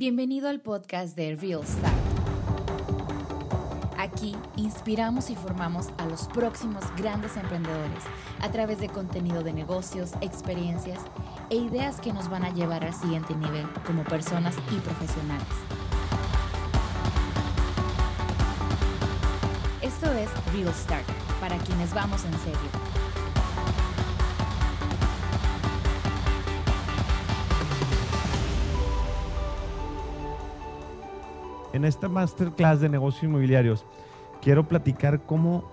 Bienvenido al podcast de Real Start. Aquí inspiramos y formamos a los próximos grandes emprendedores a través de contenido de negocios, experiencias e ideas que nos van a llevar al siguiente nivel como personas y profesionales. Esto es Real Start, para quienes vamos en serio. En esta masterclass de negocios inmobiliarios quiero platicar cómo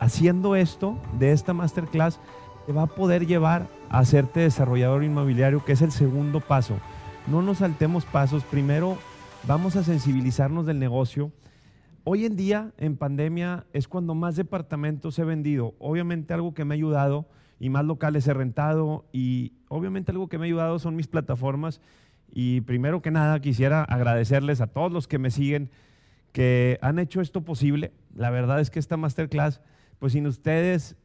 haciendo esto de esta masterclass te va a poder llevar a hacerte desarrollador inmobiliario, que es el segundo paso. No nos saltemos pasos. Primero vamos a sensibilizarnos del negocio. Hoy en día, en pandemia, es cuando más departamentos he vendido. Obviamente algo que me ha ayudado y más locales he rentado y obviamente algo que me ha ayudado son mis plataformas y primero que nada quisiera agradecerles a todos los que me siguen que han hecho esto posible. La verdad es que esta masterclass, pues sin ustedes,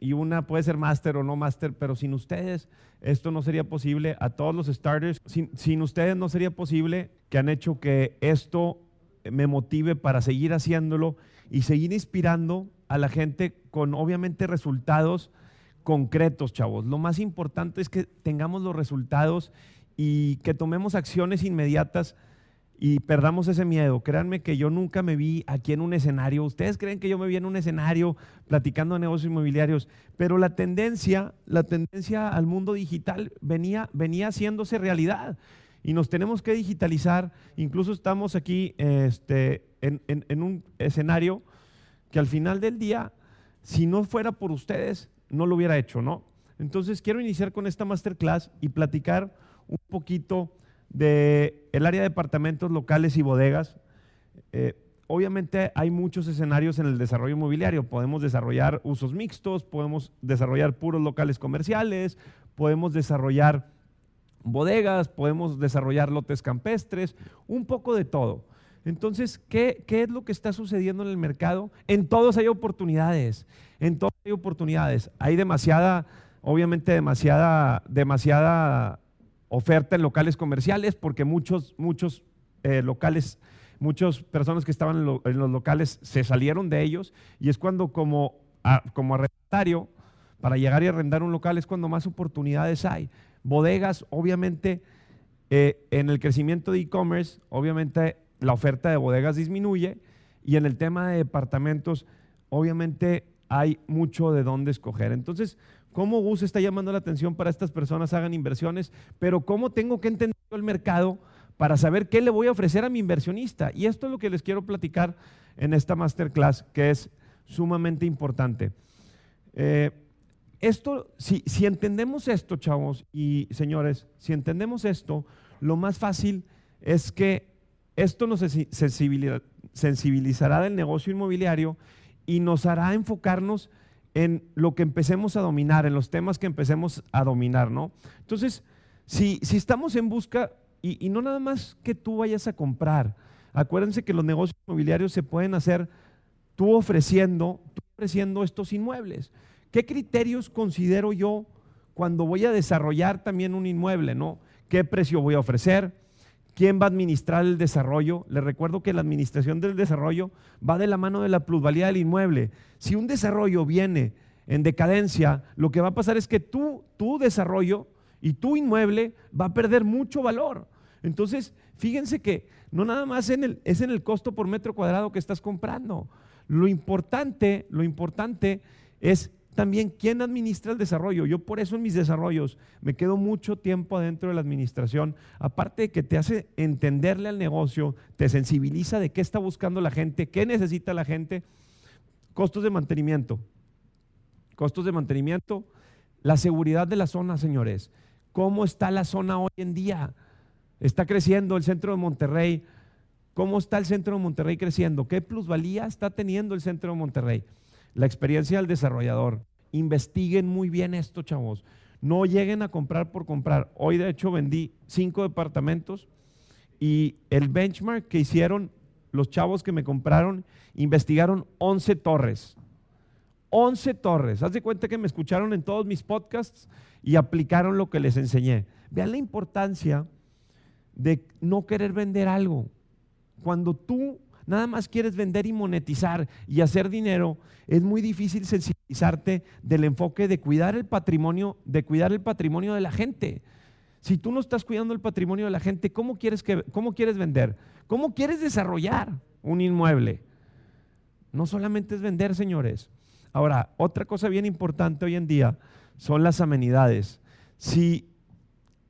y una puede ser máster o no máster, pero sin ustedes esto no sería posible. A todos los starters, sin, sin ustedes no sería posible que han hecho que esto me motive para seguir haciéndolo y seguir inspirando a la gente con obviamente resultados concretos, chavos. Lo más importante es que tengamos los resultados y que tomemos acciones inmediatas y perdamos ese miedo. Créanme que yo nunca me vi aquí en un escenario. Ustedes creen que yo me vi en un escenario platicando de negocios inmobiliarios, pero la tendencia, la tendencia al mundo digital venía, venía haciéndose realidad y nos tenemos que digitalizar. Incluso estamos aquí este, en, en un escenario que al final del día, si no fuera por ustedes, no lo hubiera hecho, ¿no? Entonces quiero iniciar con esta masterclass y platicar un poquito del el área de departamentos locales y bodegas. Eh, obviamente hay muchos escenarios en el desarrollo inmobiliario. Podemos desarrollar usos mixtos, podemos desarrollar puros locales comerciales, podemos desarrollar bodegas, podemos desarrollar lotes campestres, un poco de todo. Entonces, ¿qué, ¿qué, es lo que está sucediendo en el mercado? En todos hay oportunidades, en todos hay oportunidades. Hay demasiada, obviamente demasiada, demasiada oferta en locales comerciales porque muchos, muchos eh, locales, muchas personas que estaban en, los locales se salieron de ellos y es cuando como, como arrendatario, para llegar y arrendar un local es cuando más oportunidades hay. Bodegas, obviamente, eh, en el crecimiento de e-commerce, obviamente la oferta de bodegas disminuye y en el tema de departamentos, obviamente hay mucho de dónde escoger. Entonces, cómo Gus está llamando la atención para estas personas hagan inversiones, pero cómo tengo que entender el mercado para saber qué le voy a ofrecer a mi inversionista. Y esto es lo que les quiero platicar en esta masterclass, que es sumamente importante. Eh, esto, si, si entendemos esto, chavos y señores, si entendemos esto, lo más fácil es que esto nos sensibilizará del negocio inmobiliario y nos hará enfocarnos en lo que empecemos a dominar, en los temas que empecemos a dominar, ¿no? Entonces, si, si estamos en busca, y, no nada más que tú vayas a comprar, acuérdense que los negocios inmobiliarios se pueden hacer tú ofreciendo, tú ofreciendo estos inmuebles. ¿Qué criterios considero yo cuando voy a desarrollar también un inmueble, ¿no? ¿Qué precio voy a ofrecer? ¿Quién va a administrar el desarrollo? Les recuerdo que la administración del desarrollo va de la mano de la plusvalía del inmueble. Si un desarrollo viene en decadencia, lo que va a pasar es que tú, tu desarrollo y tu inmueble va a perder mucho valor. Entonces, fíjense que no nada más es en el costo por metro cuadrado que estás comprando. Lo importante, lo importante es también quién administra el desarrollo. Yo por eso en mis desarrollos me quedo mucho tiempo adentro de la administración, aparte de que te hace entenderle al negocio, te sensibiliza de qué está buscando la gente, qué necesita la gente, costos de mantenimiento. Costos de mantenimiento, la seguridad de la zona, señores. ¿Cómo está la zona hoy en día? Está creciendo el centro de Monterrey. ¿Cómo está el centro de Monterrey creciendo? ¿Qué plusvalía está teniendo el centro de Monterrey? La experiencia del desarrollador. Investiguen muy bien esto, chavos. No lleguen a comprar por comprar. Hoy, de hecho, vendí cinco departamentos y el benchmark que hicieron los chavos que me compraron, investigaron 11 torres. 11 torres. Haz de cuenta que me escucharon en todos mis podcasts y aplicaron lo que les enseñé. Vean la importancia de no querer vender algo. Cuando tú nada más quieres vender y monetizar y hacer dinero, es muy difícil sensibilizarte del enfoque de cuidar el patrimonio, de cuidar el patrimonio de la gente. Si tú no estás cuidando el patrimonio de la gente, ¿cómo quieres, que, cómo quieres vender? ¿Cómo quieres desarrollar un inmueble? No solamente es vender, señores. Ahora, otra cosa bien importante hoy en día son las amenidades. Si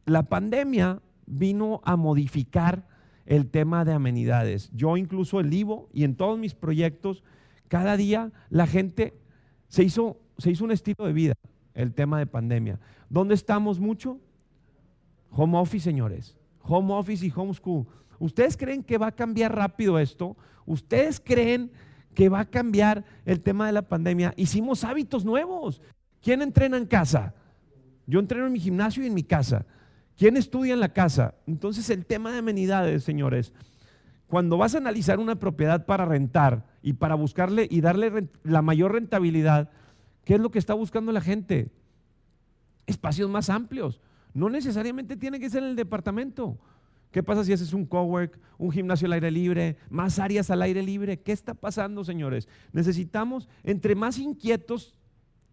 la pandemia vino a modificar el tema de amenidades. Yo incluso el Ivo y en todos mis proyectos, cada día la gente se hizo, se hizo un estilo de vida, el tema de pandemia. ¿Dónde estamos mucho? Home office, señores. Home office y homeschool. ¿Ustedes creen que va a cambiar rápido esto? ¿Ustedes creen que va a cambiar el tema de la pandemia? Hicimos hábitos nuevos. ¿Quién entrena en casa? Yo entreno en mi gimnasio y en mi casa. ¿Quién estudia en la casa? Entonces el tema de amenidades, señores, cuando vas a analizar una propiedad para rentar y para buscarle y darle la mayor rentabilidad, ¿qué es lo que está buscando la gente? Espacios más amplios. No necesariamente tiene que ser en el departamento. ¿Qué pasa si haces un cowork, un gimnasio al aire libre, más áreas al aire libre? ¿Qué está pasando, señores? Necesitamos, entre más inquietos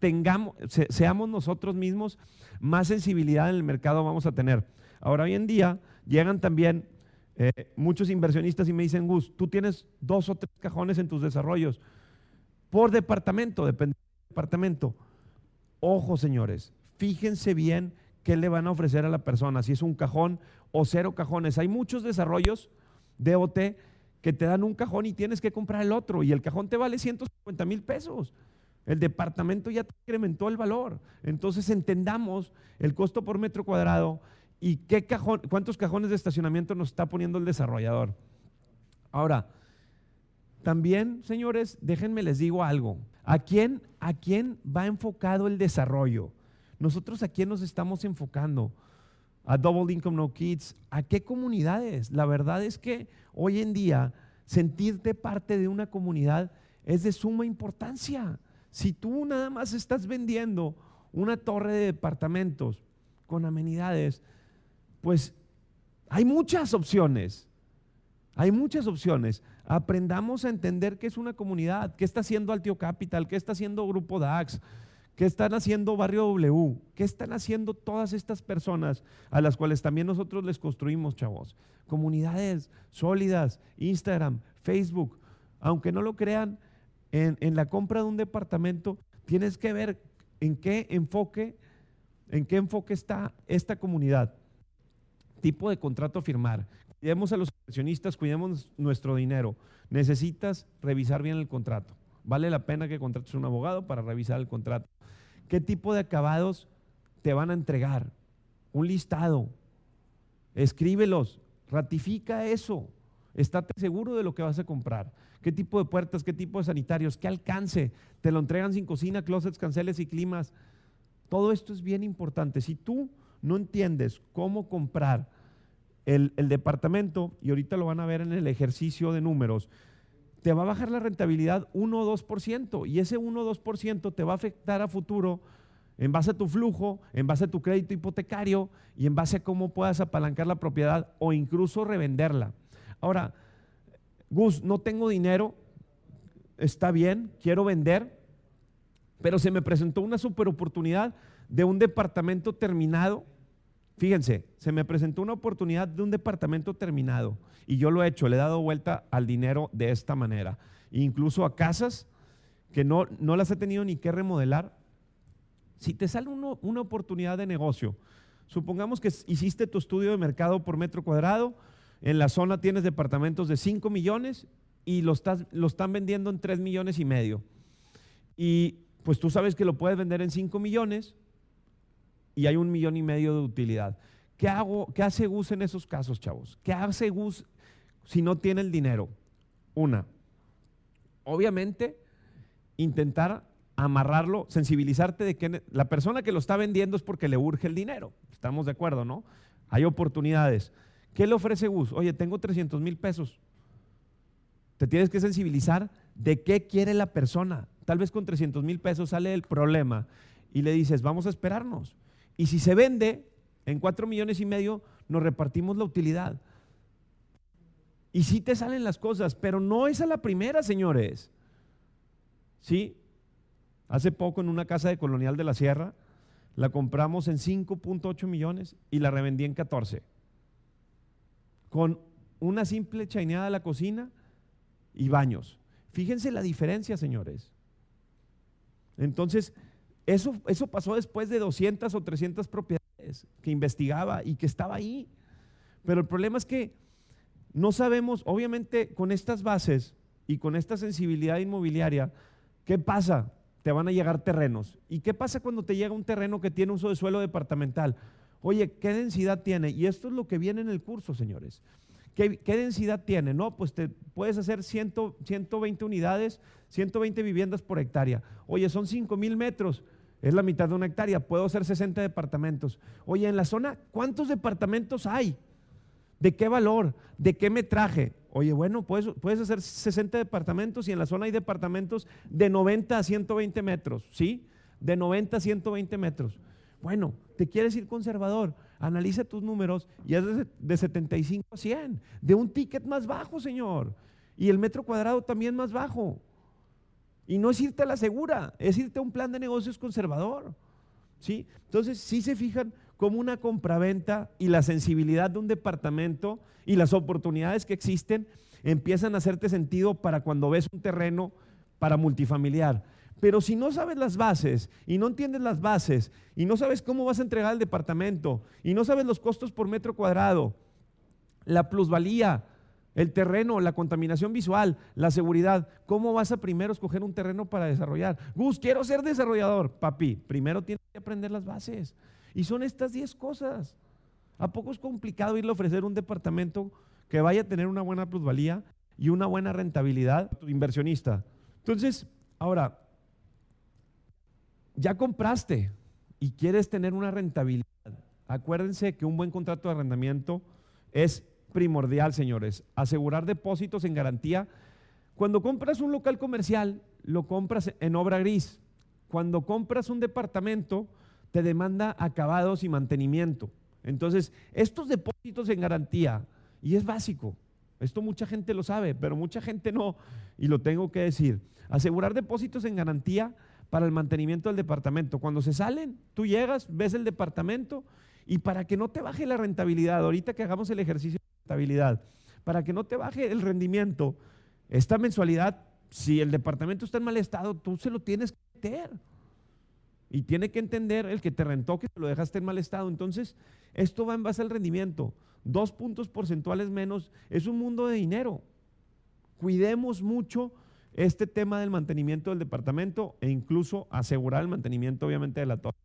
tengamos, seamos nosotros mismos, más sensibilidad en el mercado vamos a tener. Ahora, hoy en día llegan también eh, muchos inversionistas y me dicen, Gus, tú tienes dos o tres cajones en tus desarrollos por departamento, depende del departamento. Ojo, señores, fíjense bien qué le van a ofrecer a la persona, si es un cajón o cero cajones. Hay muchos desarrollos de OT que te dan un cajón y tienes que comprar el otro y el cajón te vale 150 mil pesos. El departamento ya incrementó el valor. Entonces entendamos el costo por metro cuadrado y qué cajón, cuántos cajones de estacionamiento nos está poniendo el desarrollador. Ahora, también, señores, déjenme les digo algo. ¿A quién, ¿A quién va enfocado el desarrollo? Nosotros a quién nos estamos enfocando? A Double Income No Kids. ¿A qué comunidades? La verdad es que hoy en día sentirte parte de una comunidad es de suma importancia. Si tú nada más estás vendiendo una torre de departamentos con amenidades, pues hay muchas opciones. Hay muchas opciones. Aprendamos a entender qué es una comunidad, qué está haciendo Altio Capital, qué está haciendo Grupo DAX, qué están haciendo Barrio W, qué están haciendo todas estas personas a las cuales también nosotros les construimos, chavos. Comunidades sólidas, Instagram, Facebook. Aunque no lo crean, en, la compra de un departamento, tienes que ver en qué enfoque, en qué enfoque está esta comunidad. Tipo de contrato firmar. Cuidemos a los inversionistas, cuidemos nuestro dinero. Necesitas revisar bien el contrato. Vale la pena que contrates un abogado para revisar el contrato. ¿Qué tipo de acabados te van a entregar? Un listado. Escríbelos. Ratifica eso. Estate seguro de lo que vas a comprar qué tipo de puertas, qué tipo de sanitarios, qué alcance, te lo entregan sin cocina, closets, canceles y climas. Todo esto es bien importante. Si tú no entiendes cómo comprar el, departamento, y ahorita lo van a ver en el ejercicio de números, te va a bajar la rentabilidad 1 o 2%, y ese 1 o 2% te va a afectar a futuro en base a tu flujo, en base a tu crédito hipotecario y en base a cómo puedas apalancar la propiedad o incluso revenderla. Ahora, Gus, no tengo dinero, está bien, quiero vender, pero se me presentó una super oportunidad de un departamento terminado. Fíjense, se me presentó una oportunidad de un departamento terminado y yo lo he hecho, le he dado vuelta al dinero de esta manera. Incluso a casas que no, no las he tenido ni que remodelar. Si te sale una oportunidad de negocio, supongamos que hiciste tu estudio de mercado por metro cuadrado, en la zona tienes departamentos de 5 millones y lo, están vendiendo en 3 millones y medio. Y pues tú sabes que lo puedes vender en 5 millones y hay un millón y medio de utilidad. ¿Qué, hago, ¿Qué hace Gus en esos casos, chavos? ¿Qué hace Gus si no tiene el dinero? Una, obviamente, intentar amarrarlo, sensibilizarte de que la persona que lo está vendiendo es porque le urge el dinero. Estamos de acuerdo, ¿no? Hay oportunidades. ¿Qué le ofrece Gus? Oye, tengo 300 mil pesos. Te tienes que sensibilizar de qué quiere la persona. Tal vez con 300 mil pesos sale el problema y le dices, vamos a esperarnos. Y si se vende en 4 millones y medio, nos repartimos la utilidad. Y sí te salen las cosas, pero no es a la primera, señores. ¿Sí? Hace poco en una casa de Colonial de la Sierra, la compramos en 5.8 millones y la revendí en 14. Con una simple chaineada a la cocina y baños. Fíjense la diferencia, señores. Entonces, eso, eso pasó después de 200 o 300 propiedades que investigaba y que estaba ahí. Pero el problema es que no sabemos, obviamente, con estas bases y con esta sensibilidad inmobiliaria, ¿qué pasa? Te van a llegar terrenos. ¿Y qué pasa cuando te llega un terreno que tiene uso de suelo departamental? Oye, ¿qué densidad tiene? Y esto es lo que viene en el curso, señores. ¿Qué, densidad tiene? No, pues te puedes hacer 120 unidades, 120 viviendas por hectárea. Oye, son 5 mil metros, es la mitad de una hectárea, puedo hacer 60 departamentos. Oye, en la zona, ¿cuántos departamentos hay? ¿De qué valor? ¿De qué metraje? Oye, bueno, puedes, puedes hacer 60 departamentos y en la zona hay departamentos de 90 a 120 metros, ¿sí? De 90 a 120 metros. Bueno, te quieres ir conservador, analiza tus números y es de, 75 a 100, de un ticket más bajo, señor. Y el metro cuadrado también más bajo. Y no es irte a la segura, es irte a un plan de negocios conservador. ¿sí? Entonces, si se fijan cómo una compraventa y la sensibilidad de un departamento y las oportunidades que existen empiezan a hacerte sentido para cuando ves un terreno para multifamiliar. Pero si no sabes las bases y no entiendes las bases y no sabes cómo vas a entregar el departamento y no sabes los costos por metro cuadrado, la plusvalía, el terreno, la contaminación visual, la seguridad, ¿cómo vas a primero escoger un terreno para desarrollar? Gus, quiero ser desarrollador. Papi, primero tienes que aprender las bases. Y son estas 10 cosas. ¿A poco es complicado irle a ofrecer un departamento que vaya a tener una buena plusvalía y una buena rentabilidad a tu inversionista? Entonces, ahora, ya compraste y quieres tener una rentabilidad, acuérdense que un buen contrato de arrendamiento es primordial, señores. Asegurar depósitos en garantía. Cuando compras un local comercial, lo compras en obra gris. Cuando compras un departamento, te demanda acabados y mantenimiento. Entonces, estos depósitos en garantía, y es básico, esto mucha gente lo sabe, pero mucha gente no, y lo tengo que decir. Asegurar depósitos en garantía para el mantenimiento del departamento. Cuando se salen, tú llegas, ves el departamento y para que no te baje la rentabilidad, ahorita que hagamos el ejercicio de rentabilidad, para que no te baje el rendimiento, esta mensualidad, si el departamento está en mal estado, tú se lo tienes que meter. Y tiene que entender el que te rentó que te lo dejaste en mal estado. Entonces, esto va en base al rendimiento. Dos puntos porcentuales menos es un mundo de dinero. Cuidemos mucho este tema del mantenimiento del departamento e incluso asegurar el mantenimiento obviamente de la torre.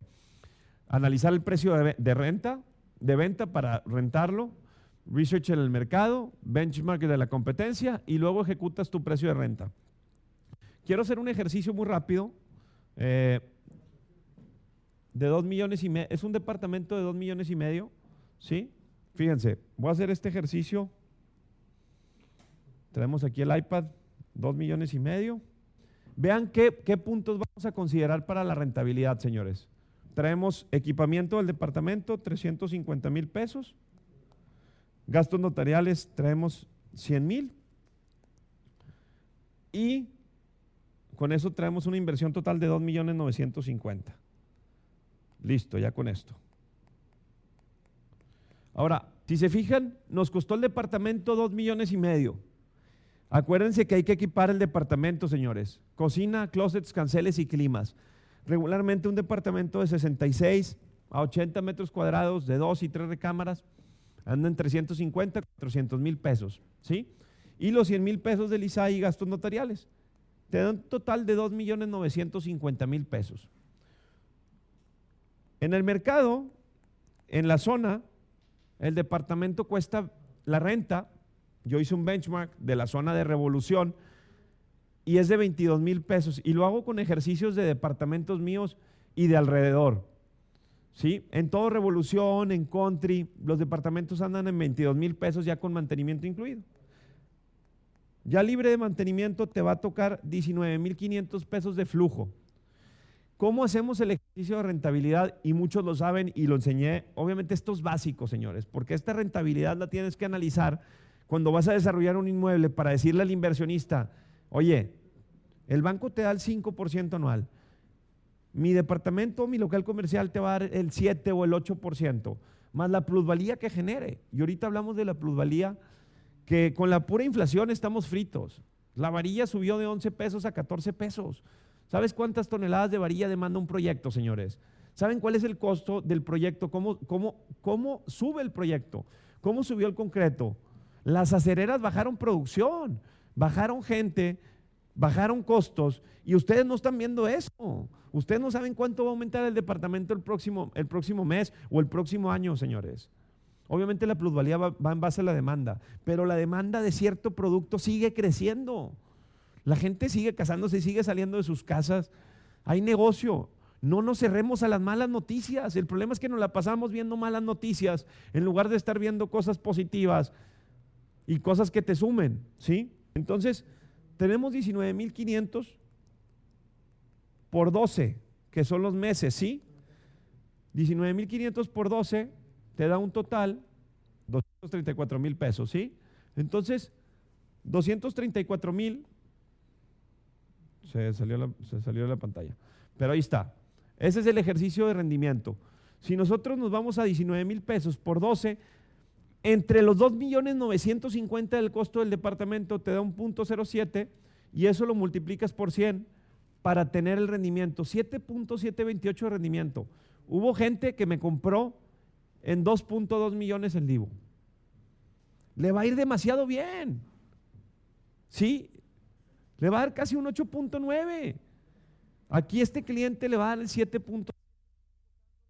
Analizar el precio de, renta, de venta para rentarlo, research en el mercado, benchmark de la competencia y luego ejecutas tu precio de renta. Quiero hacer un ejercicio muy rápido eh, de dos millones y medio. Es un departamento de dos millones y medio, ¿sí? Fíjense, voy a hacer este ejercicio. Tenemos aquí el iPad. Dos millones y medio. Vean qué, puntos vamos a considerar para la rentabilidad, señores. Traemos equipamiento del departamento, 350 mil pesos. Gastos notariales, traemos 100 mil. Y con eso traemos una inversión total de 2 millones 950. Listo, ya con esto. Ahora, si se fijan, nos costó el departamento 2 millones y medio. Acuérdense que hay que equipar el departamento, señores. Cocina, closets, canceles y climas. Regularmente un departamento de 66 a 80 metros cuadrados, de dos y tres recámaras, anda en 350, 400 mil pesos. ¿sí? Y los 100 mil pesos del ISA y gastos notariales. Te dan un total de 2 millones 950 mil pesos. En el mercado, en la zona, el departamento cuesta la renta yo hice un benchmark de la zona de revolución y es de 22 mil pesos y lo hago con ejercicios de departamentos míos y de alrededor. ¿Sí? En todo revolución, en country, los departamentos andan en 22 mil pesos ya con mantenimiento incluido. Ya libre de mantenimiento te va a tocar 19 mil 500 pesos de flujo. ¿Cómo hacemos el ejercicio de rentabilidad? Y muchos lo saben y lo enseñé. Obviamente esto es básico, señores, porque esta rentabilidad la tienes que analizar cuando vas a desarrollar un inmueble para decirle al inversionista, oye, el banco te da el 5% anual. Mi departamento, mi local comercial te va a dar el 7 o el 8%, más la plusvalía que genere. Y ahorita hablamos de la plusvalía que con la pura inflación estamos fritos. La varilla subió de 11 pesos a 14 pesos. ¿Sabes cuántas toneladas de varilla demanda un proyecto, señores? ¿Saben cuál es el costo del proyecto? ¿Cómo, cómo, cómo sube el proyecto? ¿Cómo subió el concreto? Las acereras bajaron producción, bajaron gente, bajaron costos y ustedes no están viendo eso. Ustedes no saben cuánto va a aumentar el departamento el próximo, el próximo mes o el próximo año, señores. Obviamente la plusvalía va, en base a la demanda, pero la demanda de cierto producto sigue creciendo. La gente sigue casándose y sigue saliendo de sus casas. Hay negocio. No nos cerremos a las malas noticias. El problema es que nos la pasamos viendo malas noticias en lugar de estar viendo cosas positivas y cosas que te sumen, ¿sí? Entonces, tenemos 19.500 por 12, que son los meses, ¿sí? 19.500 por 12 te da un total 234 mil pesos, ¿sí? Entonces, 234 mil se salió, se salió de la pantalla. Pero ahí está. Ese es el ejercicio de rendimiento. Si nosotros nos vamos a 19 mil pesos por 12, entre los 2 millones 950 del costo del departamento te da un punto 07 y eso lo multiplicas por 100 para tener el rendimiento. 7.728 de rendimiento. Hubo gente que me compró en 2.2 millones el Divo. Le va a ir demasiado bien. Sí, le va a dar casi un 8.9. Aquí este cliente le va a dar el 7.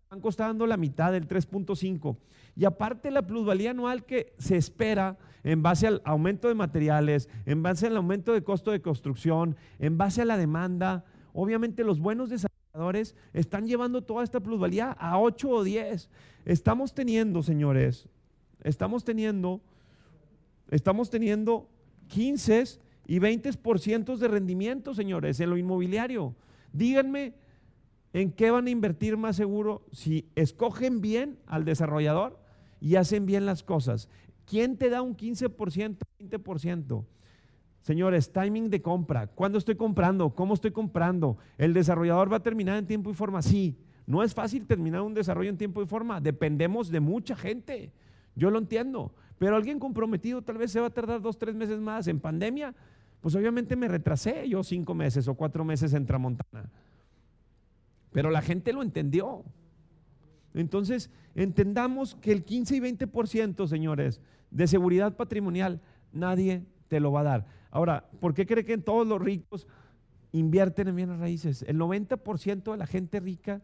El banco está dando la mitad del 3.5. Y aparte la plusvalía anual que se espera en base al aumento de materiales, en base al aumento de costo de construcción, en base a la demanda, obviamente los buenos desarrolladores están llevando toda esta plusvalía a 8 o 10. Estamos teniendo, señores, estamos teniendo, estamos teniendo 15 y 20% de rendimiento, señores, en lo inmobiliario. Díganme en qué van a invertir más seguro si escogen bien al desarrollador y hacen bien las cosas. ¿Quién te da un 15%, 20%? Señores, timing de compra. ¿Cuándo estoy comprando? ¿Cómo estoy comprando? ¿El desarrollador va a terminar en tiempo y forma? Sí. No es fácil terminar un desarrollo en tiempo y forma. Dependemos de mucha gente. Yo lo entiendo. Pero alguien comprometido tal vez se va a tardar dos, tres meses más. En pandemia pues obviamente me retrasé yo cinco meses o cuatro meses en Tramontana. Pero la gente lo entendió. Entonces, entendamos que el 15 y 20%, señores, de seguridad patrimonial, nadie te lo va a dar. Ahora, ¿por qué cree que todos los ricos invierten en bienes raíces? El 90% de la gente rica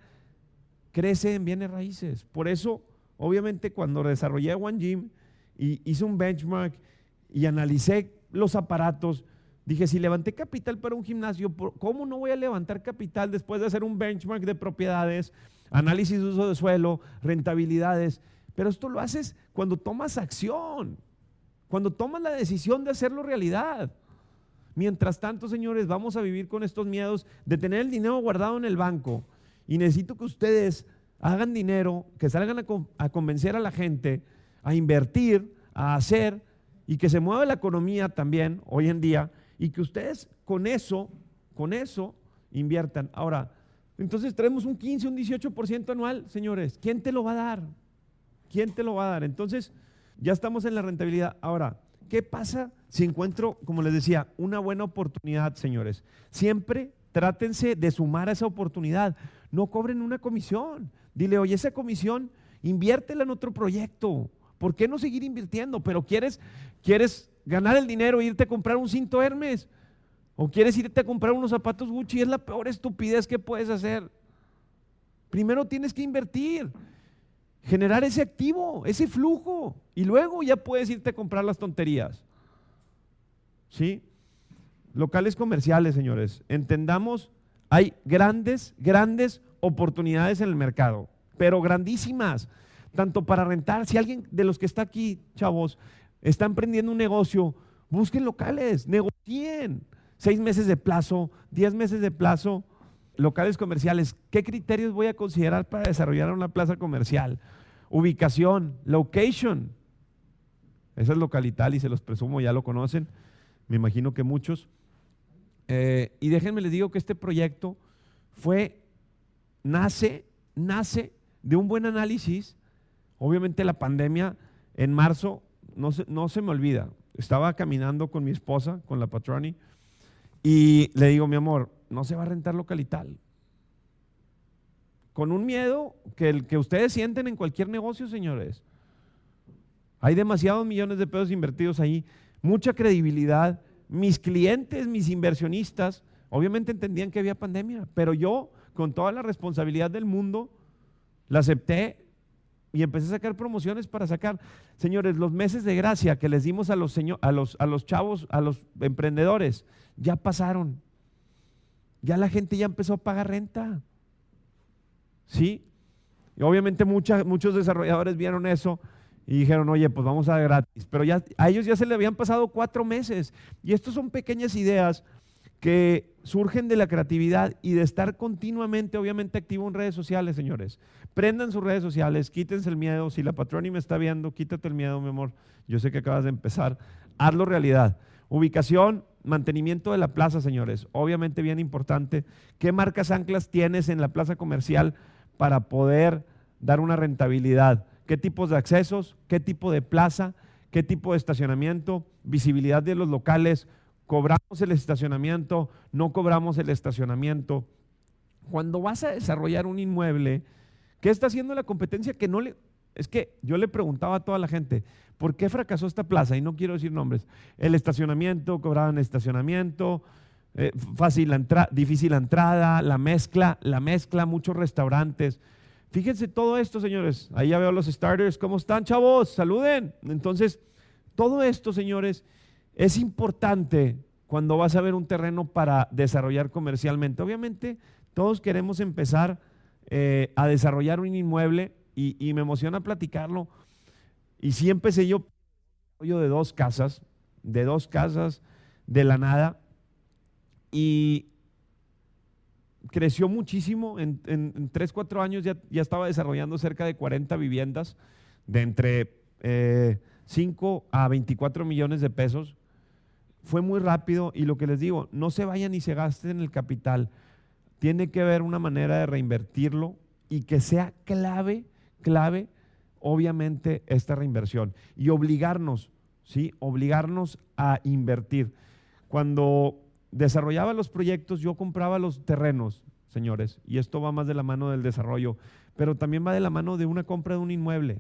crece en bienes raíces. Por eso, obviamente, cuando desarrollé One Gym y hice un benchmark y analicé los aparatos, Dije, si levanté capital para un gimnasio, ¿cómo no voy a levantar capital después de hacer un benchmark de propiedades, análisis de uso de suelo, rentabilidades? Pero esto lo haces cuando tomas acción, cuando tomas la decisión de hacerlo realidad. Mientras tanto, señores, vamos a vivir con estos miedos de tener el dinero guardado en el banco. Y necesito que ustedes hagan dinero, que salgan a, a convencer a la gente, a invertir, a hacer y que se mueva la economía también hoy en día y que ustedes con eso, con eso, inviertan. Ahora, entonces traemos un 15, un 18% anual, señores. ¿Quién te lo va a dar? ¿Quién te lo va a dar? Entonces, ya estamos en la rentabilidad. Ahora, ¿qué pasa si encuentro, como les decía, una buena oportunidad, señores? Siempre trátense de sumar a esa oportunidad. No cobren una comisión. Dile, oye, esa comisión, inviértela en otro proyecto. ¿Por qué no seguir invirtiendo? Pero quieres, quieres ganar el dinero e irte a comprar un cinto Hermes. O quieres irte a comprar unos zapatos Gucci. Es la peor estupidez que puedes hacer. Primero tienes que invertir, generar ese activo, ese flujo. Y luego ya puedes irte a comprar las tonterías. ¿Sí? Locales comerciales, señores. Entendamos, hay grandes, grandes oportunidades en el mercado, pero grandísimas. Tanto para rentar, si alguien de los que está aquí, chavos, está emprendiendo un negocio, busquen locales, negocien. Seis meses de plazo, diez meses de plazo. locales comerciales. ¿Qué criterios voy a considerar para desarrollar una plaza comercial? Ubicación, location. Esa es localital y se los presumo, ya lo conocen. Me imagino que muchos. Eh, y déjenme les digo que este proyecto fue, nace, nace de un buen análisis. Obviamente la pandemia en marzo no se, no se me olvida. Estaba caminando con mi esposa, con la patroni, y le digo, mi amor, no se va a rentar localital. Con un miedo que el que ustedes sienten en cualquier negocio, señores. Hay demasiados millones de pesos invertidos ahí, mucha credibilidad. Mis clientes, mis inversionistas, obviamente entendían que había pandemia, pero yo, con toda la responsabilidad del mundo, la acepté y empecé a sacar promociones para sacar, señores, los meses de gracia que les dimos a los, a los, a los chavos, a los emprendedores, ya pasaron. Ya la gente ya empezó a pagar renta. ¿Sí? Y obviamente muchos desarrolladores vieron eso y dijeron, oye, pues vamos a gratis. Pero ya, a ellos ya se le habían pasado cuatro meses. Y estas son pequeñas ideas que surgen de la creatividad y de estar continuamente, obviamente, activo en redes sociales, señores. Prendan sus redes sociales, quítense el miedo. Si la patrona me está viendo, quítate el miedo, mi amor. Yo sé que acabas de empezar. Hazlo realidad. Ubicación, mantenimiento de la plaza, señores. Obviamente bien importante. ¿Qué marcas anclas tienes en la plaza comercial para poder dar una rentabilidad? ¿Qué tipos de accesos? ¿Qué tipo de plaza? ¿Qué tipo de estacionamiento? Visibilidad de los locales cobramos el estacionamiento, no cobramos el estacionamiento. Cuando vas a desarrollar un inmueble, ¿qué está haciendo la competencia que no le... Es que yo le preguntaba a toda la gente, ¿por qué fracasó esta plaza? Y no quiero decir nombres. El estacionamiento, cobraban estacionamiento, eh, fácil la difícil la entrada, la mezcla, la mezcla, muchos restaurantes. Fíjense todo esto, señores. Ahí ya veo los starters. ¿Cómo están, chavos? Saluden. Entonces, todo esto, señores, es importante cuando vas a ver un terreno para desarrollar comercialmente. Obviamente, todos queremos empezar eh, a desarrollar un inmueble y, me emociona platicarlo. Y sí empecé yo, de dos casas, de dos casas de la nada. Y creció muchísimo. En, en, 3, 4 años ya, estaba desarrollando cerca de 40 viviendas de entre 5 eh, a 24 millones de pesos fue muy rápido y lo que les digo, no se vayan y se gasten el capital. Tiene que haber una manera de reinvertirlo y que sea clave, clave, obviamente, esta reinversión. Y obligarnos, ¿sí? Obligarnos a invertir. Cuando desarrollaba los proyectos, yo compraba los terrenos, señores, y esto va más de la mano del desarrollo, pero también va de la mano de una compra de un inmueble,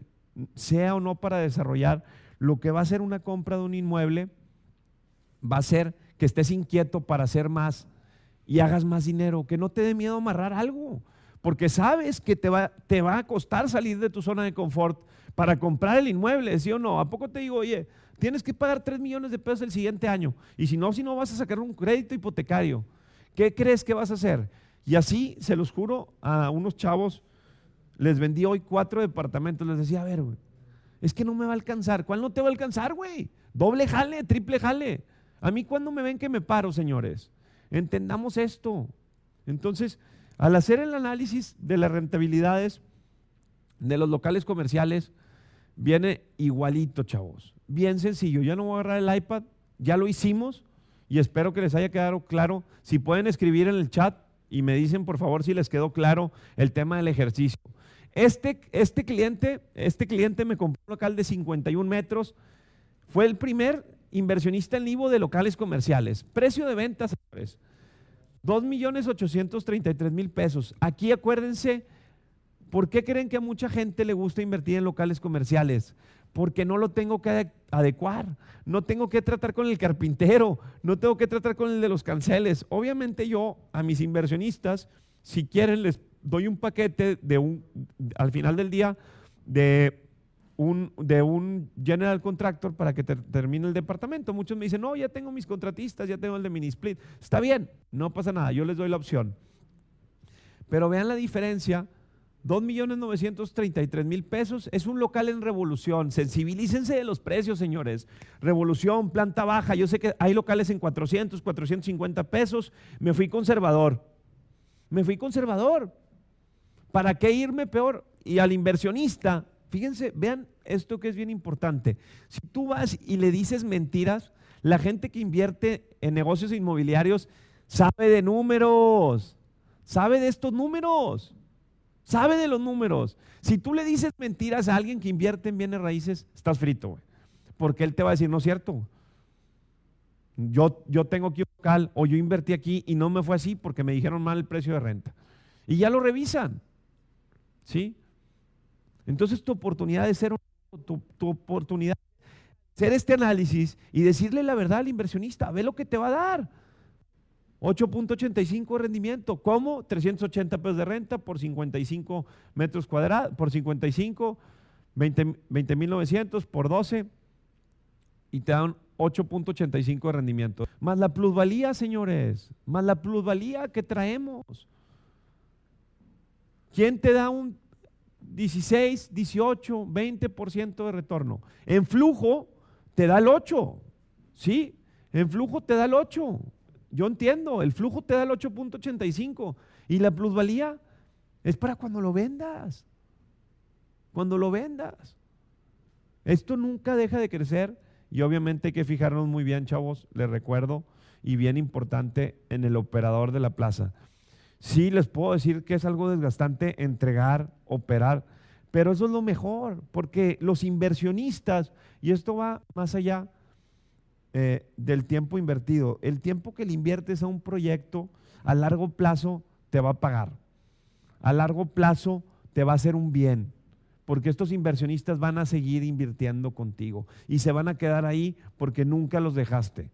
sea o no para desarrollar, lo que va a ser una compra de un inmueble va a ser que estés inquieto para hacer más y hagas más dinero, que no te dé miedo amarrar algo, porque sabes que te va, te va a costar salir de tu zona de confort para comprar el inmueble, ¿sí o no? ¿A poco te digo, oye, tienes que pagar 3 millones de pesos el siguiente año? Y si no, si no vas a sacar un crédito hipotecario, ¿qué crees que vas a hacer? Y así, se los juro, a unos chavos les vendí hoy cuatro departamentos, les decía, a ver, es que no me va a alcanzar. ¿Cuál no te va a alcanzar, güey? Doble jale, triple jale. A mí cuando me ven que me paro, señores, entendamos esto. Entonces, al hacer el análisis de las rentabilidades de los locales comerciales, viene igualito, chavos. Bien sencillo. Ya no voy a agarrar el iPad, ya lo hicimos y espero que les haya quedado claro. Si pueden escribir en el chat y me dicen por favor si les quedó claro el tema del ejercicio. Este, este cliente, este cliente me compró un local de 51 metros. Fue el primer inversionista en vivo de locales comerciales. Precio de ventas, señores, 2.833.000 pesos. Aquí acuérdense, ¿por qué creen que a mucha gente le gusta invertir en locales comerciales? Porque no lo tengo que adecuar, no tengo que tratar con el carpintero, no tengo que tratar con el de los canceles. Obviamente yo a mis inversionistas, si quieren, les doy un paquete de un, al final del día de de un general contractor para que termine el departamento. Muchos me dicen, no, ya tengo mis contratistas, ya tengo el de mini split. Está bien, no pasa nada, yo les doy la opción. Pero vean la diferencia. 2.933.000 pesos es un local en revolución. Sensibilícense de los precios, señores. Revolución, planta baja. Yo sé que hay locales en 400, 450 pesos. Me fui conservador. Me fui conservador. ¿Para qué irme peor? Y al inversionista, fíjense, vean esto que es bien importante. Si tú vas y le dices mentiras, la gente que invierte en negocios inmobiliarios sabe de números, sabe de estos números, sabe de los números. Si tú le dices mentiras a alguien que invierte en bienes raíces, estás frito, Porque él te va a decir, no es cierto. Yo, yo tengo aquí un local o yo invertí aquí y no me fue así porque me dijeron mal el precio de renta. Y ya lo revisan. ¿Sí? Entonces tu oportunidad de ser, tu, tu oportunidad de hacer este análisis y decirle la verdad al inversionista, ve lo que te va a dar. 8.85 de rendimiento. ¿Cómo? 380 pesos de renta por 55 metros cuadrados, por 55, 20.900 por 12 y te dan 8.85 de rendimiento. Más la plusvalía, señores, más la plusvalía que traemos. ¿Quién te da un 16, 18, 20% de retorno? En flujo te da el 8, ¿sí? En flujo te da el 8. Yo entiendo, el flujo te da el 8.85 y la plusvalía es para cuando lo vendas. Cuando lo vendas. Esto nunca deja de crecer y obviamente hay que fijarnos muy bien, chavos, les recuerdo, y bien importante en el operador de la plaza. Sí, les puedo decir que es algo desgastante entregar, operar, pero eso es lo mejor, porque los inversionistas, y esto va más allá eh, del tiempo invertido, el tiempo que le inviertes a un proyecto a largo plazo te va a pagar, a largo plazo te va a hacer un bien porque estos inversionistas van a seguir invirtiendo contigo y se van a quedar ahí porque nunca los dejaste.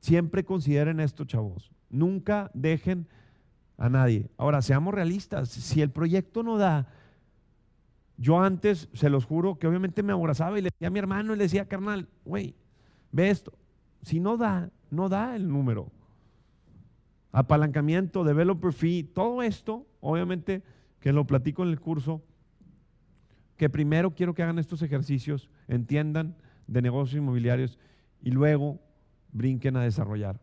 Siempre consideren esto, chavos. Nunca dejen a nadie. Ahora, seamos realistas. Si el proyecto no da, yo antes, se los juro, que obviamente me abrazaba y le decía a mi hermano y le decía, carnal, güey, ve esto. Si no da, no da el número. Apalancamiento, developer fee, todo esto, obviamente que lo platico en el curso, que primero quiero que hagan estos ejercicios, entiendan de negocios inmobiliarios y luego brinquen a desarrollar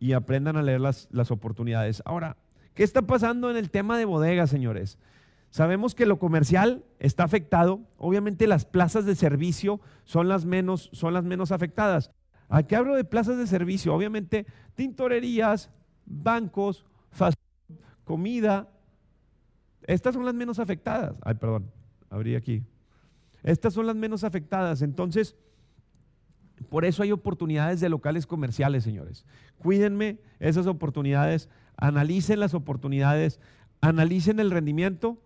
y aprendan a leer las, las oportunidades. Ahora, ¿qué está pasando en el tema de bodegas, señores? Sabemos que lo comercial está afectado. Obviamente las plazas de servicio son las menos, son las menos afectadas. Aquí hablo de plazas de servicio? Obviamente tintorerías, bancos, fast food, comida, estas son las menos afectadas. Ay, perdón, abrí aquí. Estas son las menos afectadas. Entonces, por eso hay oportunidades de locales comerciales, señores. Cuídenme esas oportunidades, analicen las oportunidades, analicen el rendimiento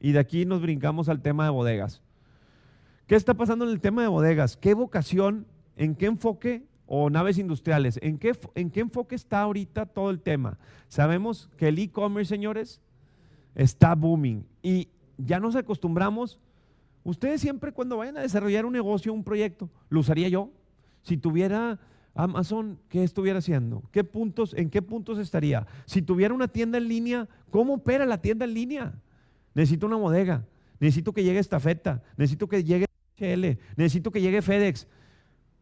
y de aquí nos brincamos al tema de bodegas. ¿Qué está pasando en el tema de bodegas? ¿Qué vocación, en qué enfoque o naves industriales, en qué, en qué enfoque está ahorita todo el tema? Sabemos que el e-commerce, señores, está booming. Y ya nos acostumbramos. Ustedes siempre cuando vayan a desarrollar un negocio, un proyecto, lo usaría yo. Si tuviera Amazon, ¿qué estuviera haciendo? ¿Qué puntos, ¿En qué puntos estaría? Si tuviera una tienda en línea, ¿cómo opera la tienda en línea? Necesito una bodega, necesito que llegue estafeta, necesito que llegue HL, necesito que llegue FedEx,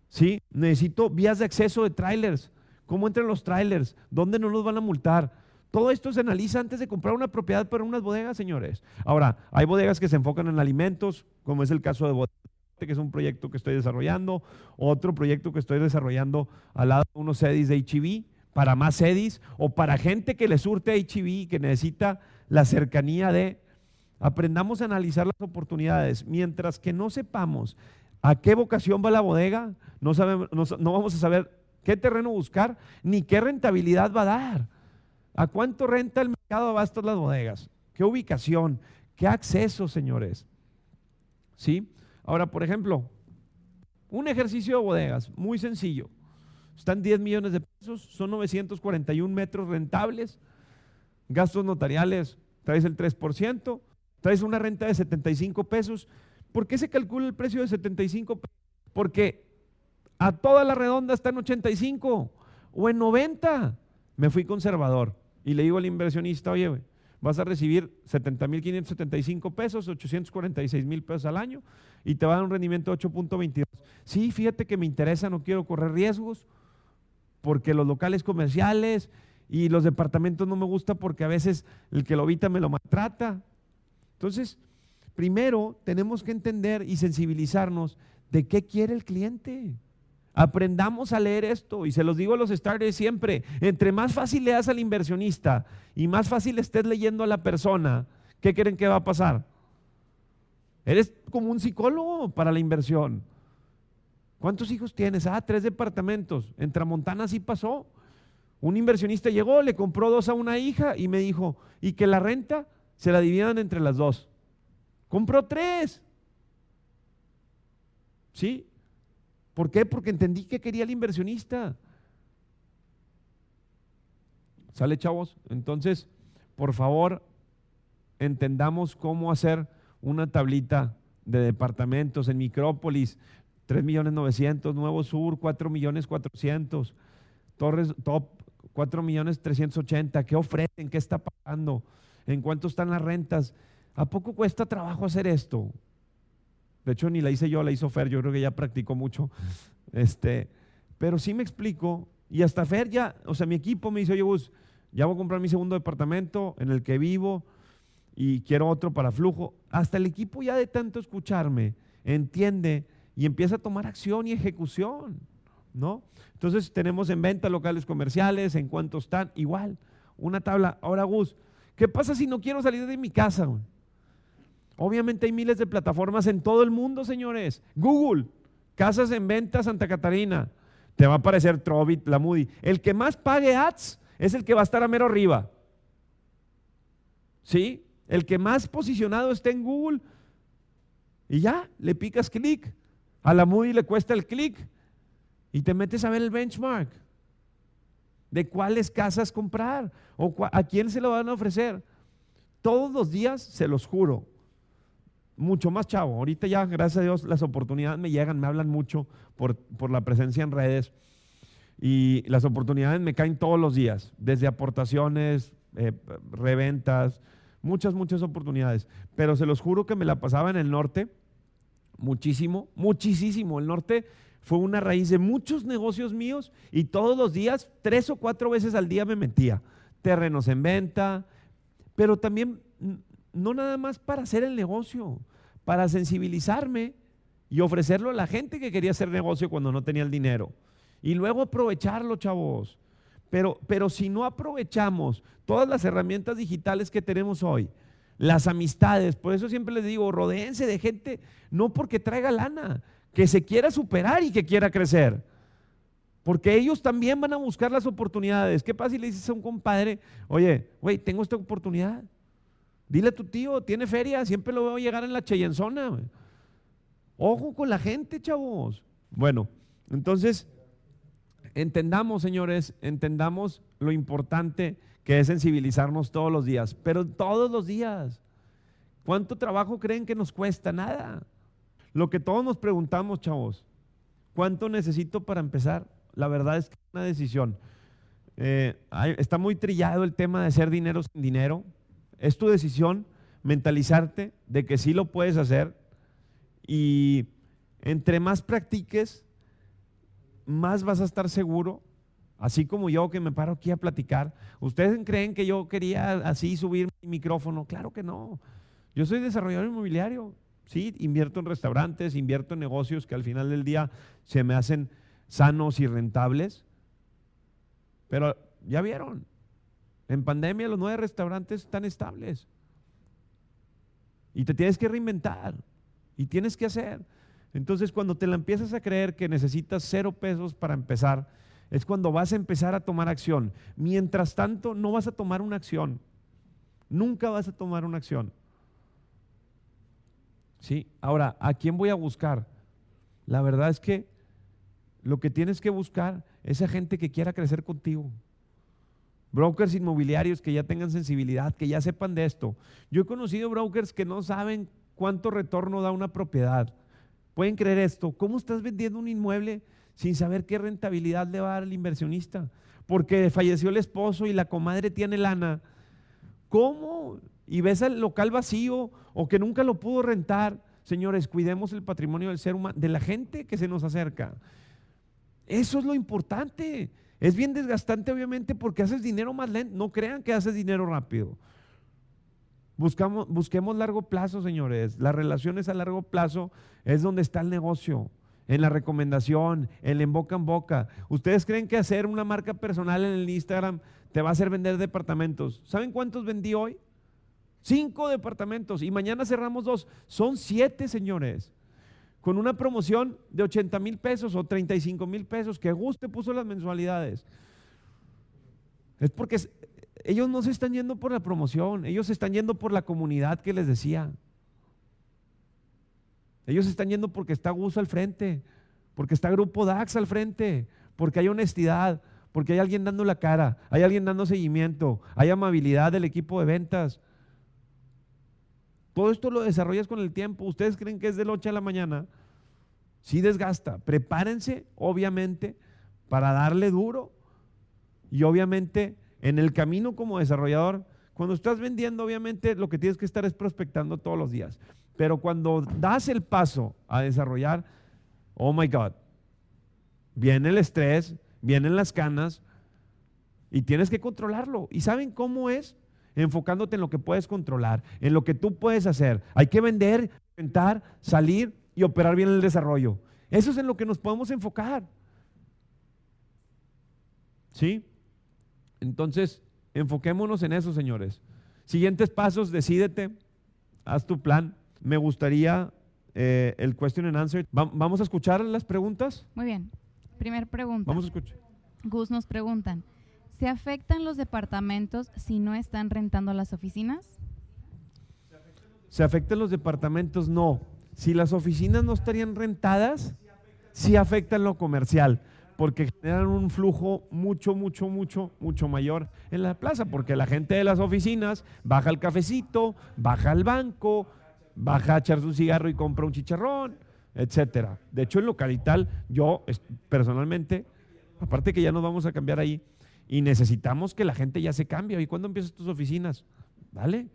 ¿sí? Necesito vías de acceso de trailers. ¿Cómo entran los trailers? ¿Dónde no nos van a multar? Todo esto se analiza antes de comprar una propiedad para unas bodegas, señores. Ahora, hay bodegas que se enfocan en alimentos, como es el caso de Bodegas, que es un proyecto que estoy desarrollando, otro proyecto que estoy desarrollando al lado de unos sedis de HIV, para más sedis, o para gente que le surte HIV, que necesita la cercanía de... Aprendamos a analizar las oportunidades. Mientras que no sepamos a qué vocación va la bodega, no, sabemos, no vamos a saber qué terreno buscar, ni qué rentabilidad va a dar. ¿A cuánto renta el mercado de las bodegas? ¿Qué ubicación? ¿Qué acceso, señores? ¿Sí? Ahora, por ejemplo, un ejercicio de bodegas, muy sencillo. Están 10 millones de pesos, son 941 metros rentables, gastos notariales, traes el 3%, traes una renta de 75 pesos. ¿Por qué se calcula el precio de 75 pesos? Porque a toda la redonda está en 85 o en 90. Me fui conservador. Y le digo al inversionista, oye, vas a recibir 70.575 pesos, 846 mil pesos al año y te va a dar un rendimiento de 8.22. Sí, fíjate que me interesa, no quiero correr riesgos porque los locales comerciales Y los departamentos no me gusta porque a veces el que lo habita me lo maltrata. Entonces, primero tenemos que entender y sensibilizarnos de qué quiere el cliente. Aprendamos a leer esto y se los digo a los starters siempre, entre más fácil leas al inversionista y más fácil estés leyendo a la persona, ¿qué creen que va a pasar? Eres como un psicólogo para la inversión. ¿Cuántos hijos tienes? Ah, tres departamentos. En Tramontana sí pasó. Un inversionista llegó, le compró dos a una hija y me dijo, y que la renta se la dividan entre las dos. Compró tres. ¿Sí? ¿Por qué? Porque entendí que quería el inversionista. ¿Sale, chavos? Entonces, por favor, entendamos cómo hacer una tablita de departamentos en Micrópolis, 3 millones 900, Nuevo Sur, 4 millones 400, Torres Top, 4 millones 380, ¿qué ofrecen? ¿Qué está pagando? ¿En cuánto están las rentas? ¿A poco cuesta trabajo hacer esto? De hecho, ni la hice yo, la hizo Fer, yo creo que ya practicó mucho. Este, pero sí me explico, y hasta Fer ya, o sea, mi equipo me dice, oye, Gus, ya voy a comprar mi segundo departamento en el que vivo y quiero otro para flujo. Hasta el equipo ya de tanto escucharme entiende y empieza a tomar acción y ejecución, ¿no? Entonces tenemos en venta locales comerciales, en cuánto están, igual, una tabla. Ahora, Gus, ¿qué pasa si no quiero salir de mi casa? Obviamente hay miles de plataformas en todo el mundo, señores. Google, casas en venta Santa Catarina. Te va a aparecer Trovit, la Moody. El que más pague ads es el que va a estar a mero arriba. ¿Sí? El que más posicionado esté en Google. Y ya, le picas clic. A la Moody le cuesta el clic. Y te metes a ver el benchmark. De cuáles casas comprar. O a quién se lo van a ofrecer. Todos los días, se los juro, mucho más chavo. Ahorita ya, gracias a Dios, las oportunidades me llegan, me hablan mucho por, la presencia en redes. Y las oportunidades me caen todos los días, desde aportaciones, eh, reventas, muchas, muchas oportunidades. Pero se los juro que me la pasaba en el norte, muchísimo, muchísimo. El norte fue una raíz de muchos negocios míos y todos los días, tres o cuatro veces al día me metía. Terrenos en venta, pero también no nada más para hacer el negocio, para sensibilizarme y ofrecerlo a la gente que quería hacer negocio cuando no tenía el dinero. Y luego aprovecharlo, chavos. Pero, pero si no aprovechamos todas las herramientas digitales que tenemos hoy, las amistades, por eso siempre les digo, rodeense de gente, no porque traiga lana, que se quiera superar y que quiera crecer. Porque ellos también van a buscar las oportunidades. ¿Qué pasa si le dices a un compadre, oye, güey, tengo esta oportunidad? Dile a tu tío, tiene feria, siempre lo veo llegar en la Cheyenzona. Ojo con la gente, chavos. Bueno, entonces, entendamos, señores, entendamos lo importante que es sensibilizarnos todos los días, pero todos los días. ¿Cuánto trabajo creen que nos cuesta? Nada. Lo que todos nos preguntamos, chavos, ¿cuánto necesito para empezar? La verdad es que es una decisión. Eh, está muy trillado el tema de hacer dinero sin dinero. Es tu decisión mentalizarte de que sí lo puedes hacer y entre más practiques, más vas a estar seguro. Así como yo que me paro aquí a platicar. ¿Ustedes creen que yo quería así subir mi micrófono? Claro que no. Yo soy desarrollador inmobiliario. Sí, invierto en restaurantes, invierto en negocios que al final del día se me hacen sanos y rentables. Pero ya vieron, en pandemia los nueve restaurantes están estables. Y te tienes que reinventar. Y tienes que hacer. Entonces cuando te la empiezas a creer que necesitas cero pesos para empezar, es cuando vas a empezar a tomar acción. Mientras tanto, no vas a tomar una acción. Nunca vas a tomar una acción. ¿Sí? Ahora, ¿a quién voy a buscar? La verdad es que lo que tienes que buscar es a gente que quiera crecer contigo. Brokers inmobiliarios que ya tengan sensibilidad, que ya sepan de esto. Yo he conocido brokers que no saben cuánto retorno da una propiedad. Pueden creer esto. ¿Cómo estás vendiendo un inmueble sin saber qué rentabilidad le va a dar el inversionista? Porque falleció el esposo y la comadre tiene lana. ¿Cómo? Y ves el local vacío o que nunca lo pudo rentar. Señores, cuidemos el patrimonio del ser humano, de la gente que se nos acerca. Eso es lo importante. Es bien desgastante, obviamente, porque haces dinero más lento. No crean que haces dinero rápido. Busquemos largo plazo, señores. Las relaciones a largo plazo es donde está el negocio. En la recomendación, en en boca en boca. ¿Ustedes creen que hacer una marca personal en el Instagram te va a hacer vender departamentos? ¿Saben cuántos vendí hoy? Cinco departamentos. Y mañana cerramos dos. Son siete, señores con una promoción de 80 mil pesos o 35 mil pesos, que guste puso las mensualidades. Es porque ellos no se están yendo por la promoción, ellos se están yendo por la comunidad que les decía. Ellos se están yendo porque está Gus al frente, porque está Grupo DAX al frente, porque hay honestidad, porque hay alguien dando la cara, hay alguien dando seguimiento, hay amabilidad del equipo de ventas. Todo esto lo desarrollas con el tiempo. ¿Ustedes creen que es de noche a la mañana? Sí desgasta. Prepárense, obviamente, para darle duro. Y obviamente, en el camino como desarrollador, cuando estás vendiendo, obviamente, lo que tienes que estar es prospectando todos los días. Pero cuando das el paso a desarrollar, oh my God, viene el estrés, vienen las canas y tienes que controlarlo. ¿Y saben cómo es? Enfocándote en lo que puedes controlar, en lo que tú puedes hacer. Hay que vender, intentar, salir y operar bien el desarrollo. Eso es en lo que nos podemos enfocar. ¿Sí? Entonces, enfoquémonos en eso, señores. Siguientes pasos, decídete, haz tu plan. Me gustaría eh, el question and answer. ¿Vamos a escuchar las preguntas? Muy bien. Primer pregunta. Vamos a escuchar. Gus nos preguntan, ¿Se afectan los departamentos si no están rentando las oficinas? ¿Se afectan los departamentos? No. Si las oficinas no estarían rentadas, sí afectan lo comercial, porque generan un flujo mucho, mucho, mucho, mucho mayor en la plaza, porque la gente de las oficinas baja al cafecito, baja al banco, baja a echarse un cigarro y compra un chicharrón, etcétera. De hecho, en localital, yo personalmente, aparte que ya nos vamos a cambiar ahí, y necesitamos que la gente ya se cambie. ¿Y cuándo empiezas tus oficinas? ¿Vale?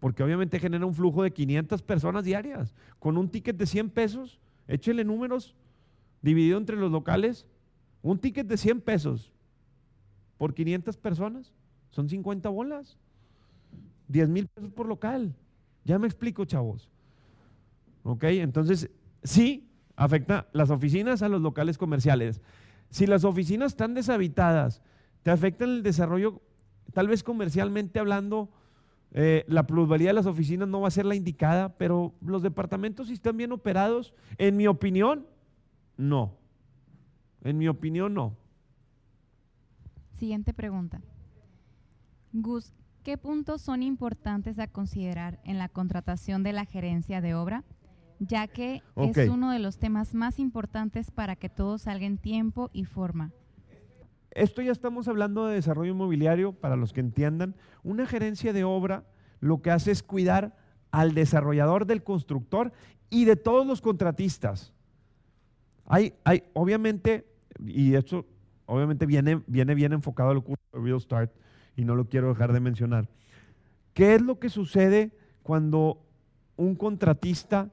Porque obviamente genera un flujo de 500 personas diarias. Con un ticket de 100 pesos, échele números, dividido entre los locales, un ticket de 100 pesos por 500 personas, son 50 bolas. 10 mil pesos por local. Ya me explico, chavos. ¿Ok? Entonces, sí, afecta las oficinas a los locales comerciales. Si las oficinas están deshabitadas, te afecta el desarrollo, tal vez comercialmente hablando, eh, la plusvalía de las oficinas no va a ser la indicada, pero los departamentos si están bien operados, en mi opinión, no. En mi opinión, no. Siguiente pregunta. Gus, ¿qué puntos son importantes a considerar en la contratación de la gerencia de obra? Ya que es uno de los temas más importantes para que todo salga en tiempo y forma. Esto ya estamos hablando de desarrollo inmobiliario, para los que entiendan. Una gerencia de obra lo que hace es cuidar al desarrollador, del constructor y de todos los contratistas. Hay, hay obviamente, y esto obviamente viene, viene bien enfocado al curso de Real Start, y no lo quiero dejar de mencionar. ¿Qué es lo que sucede cuando un contratista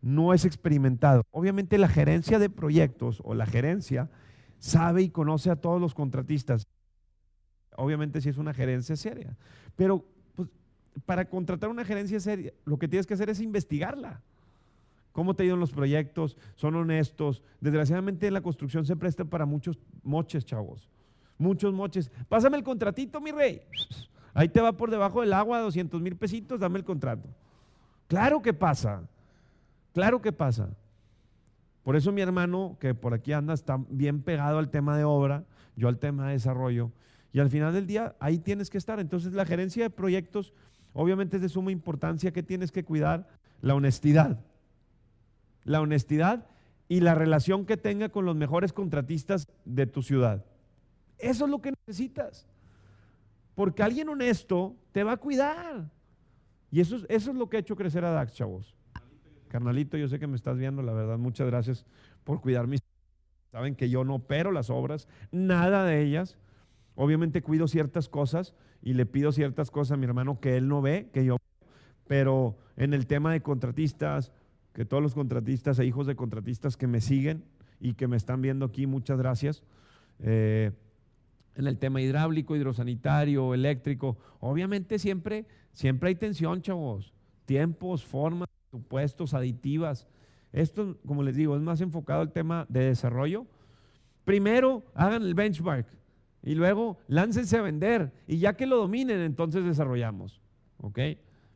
no es experimentado? Obviamente la gerencia de proyectos o la gerencia sabe y conoce a todos los contratistas. Obviamente si es una gerencia seria. Pero pues, para contratar una gerencia seria, lo que tienes que hacer es investigarla. ¿Cómo te ido los proyectos? ¿Son honestos? Desgraciadamente la construcción se presta para muchos moches, chavos. Muchos moches. Pásame el contratito, mi rey. Ahí te va por debajo del agua, 200 mil pesitos, dame el contrato. Claro que pasa. Claro que pasa. Por eso mi hermano, que por aquí anda, está bien pegado al tema de obra, yo al tema de desarrollo. Y al final del día, ahí tienes que estar. Entonces, la gerencia de proyectos, obviamente es de suma importancia que tienes que cuidar la honestidad. La honestidad y la relación que tenga con los mejores contratistas de tu ciudad. Eso es lo que necesitas. Porque alguien honesto te va a cuidar. Y eso, eso es lo que ha hecho crecer a DAX, chavos. Carnalito, yo sé que me estás viendo, la verdad, muchas gracias por cuidar mis... Saben que yo no opero las obras, nada de ellas. Obviamente cuido ciertas cosas y le pido ciertas cosas a mi hermano que él no ve, que yo... Pero en el tema de contratistas, que todos los contratistas e hijos de contratistas que me siguen y que me están viendo aquí, muchas gracias. Eh, en el tema hidráulico, hidrosanitario, eléctrico. Obviamente siempre, siempre hay tensión, chavos. Tiempos, formas, supuestos, aditivas. Esto, como les digo, es más enfocado al tema de desarrollo. Primero, hagan el benchmark y luego láncense a vender. Y ya que lo dominen, entonces desarrollamos. ¿Ok?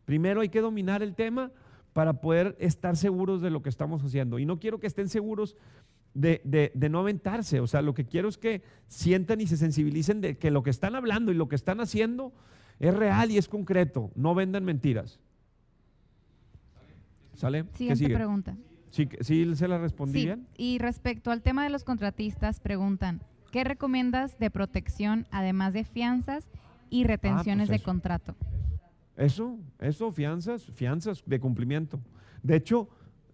Primero hay que dominar el tema para poder estar seguros de lo que estamos haciendo. Y no quiero que estén seguros de, no aventarse. O sea, lo que quiero es que sientan y se sensibilicen de que lo que están hablando y lo que están haciendo es real y es concreto. No vendan mentiras. ¿Sale? Siguiente pregunta. ¿Sí, ¿Sí, se la respondí bien? Y respecto al tema de los contratistas, preguntan, ¿qué recomiendas de protección además de fianzas y retenciones ah, pues de contrato? Eso, eso, fianzas, fianzas de cumplimiento. De hecho,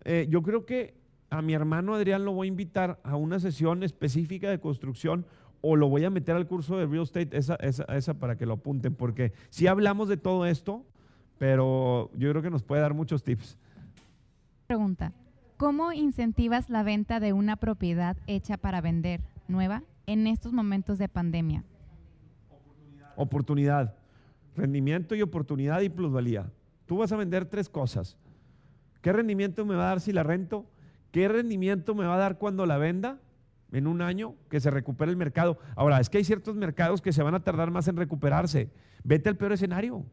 eh, yo creo que a mi hermano Adrián lo voy a invitar a una sesión específica de construcción o lo voy a meter al curso de real estate, esa, esa, esa para que lo apunten, porque si hablamos de todo esto, pero yo creo que nos puede dar muchos tips. Pregunta, ¿cómo incentivas la venta de una propiedad hecha para vender, nueva, en estos momentos de pandemia? Oportunidad. Rendimiento y oportunidad y plusvalía. Tú vas a vender tres cosas. ¿Qué rendimiento me va a dar si la rento? ¿Qué rendimiento me va a dar cuando la venda? En un año que se recupere el mercado. Ahora, es que hay ciertos mercados que se van a tardar más en recuperarse. Vete al peor escenario.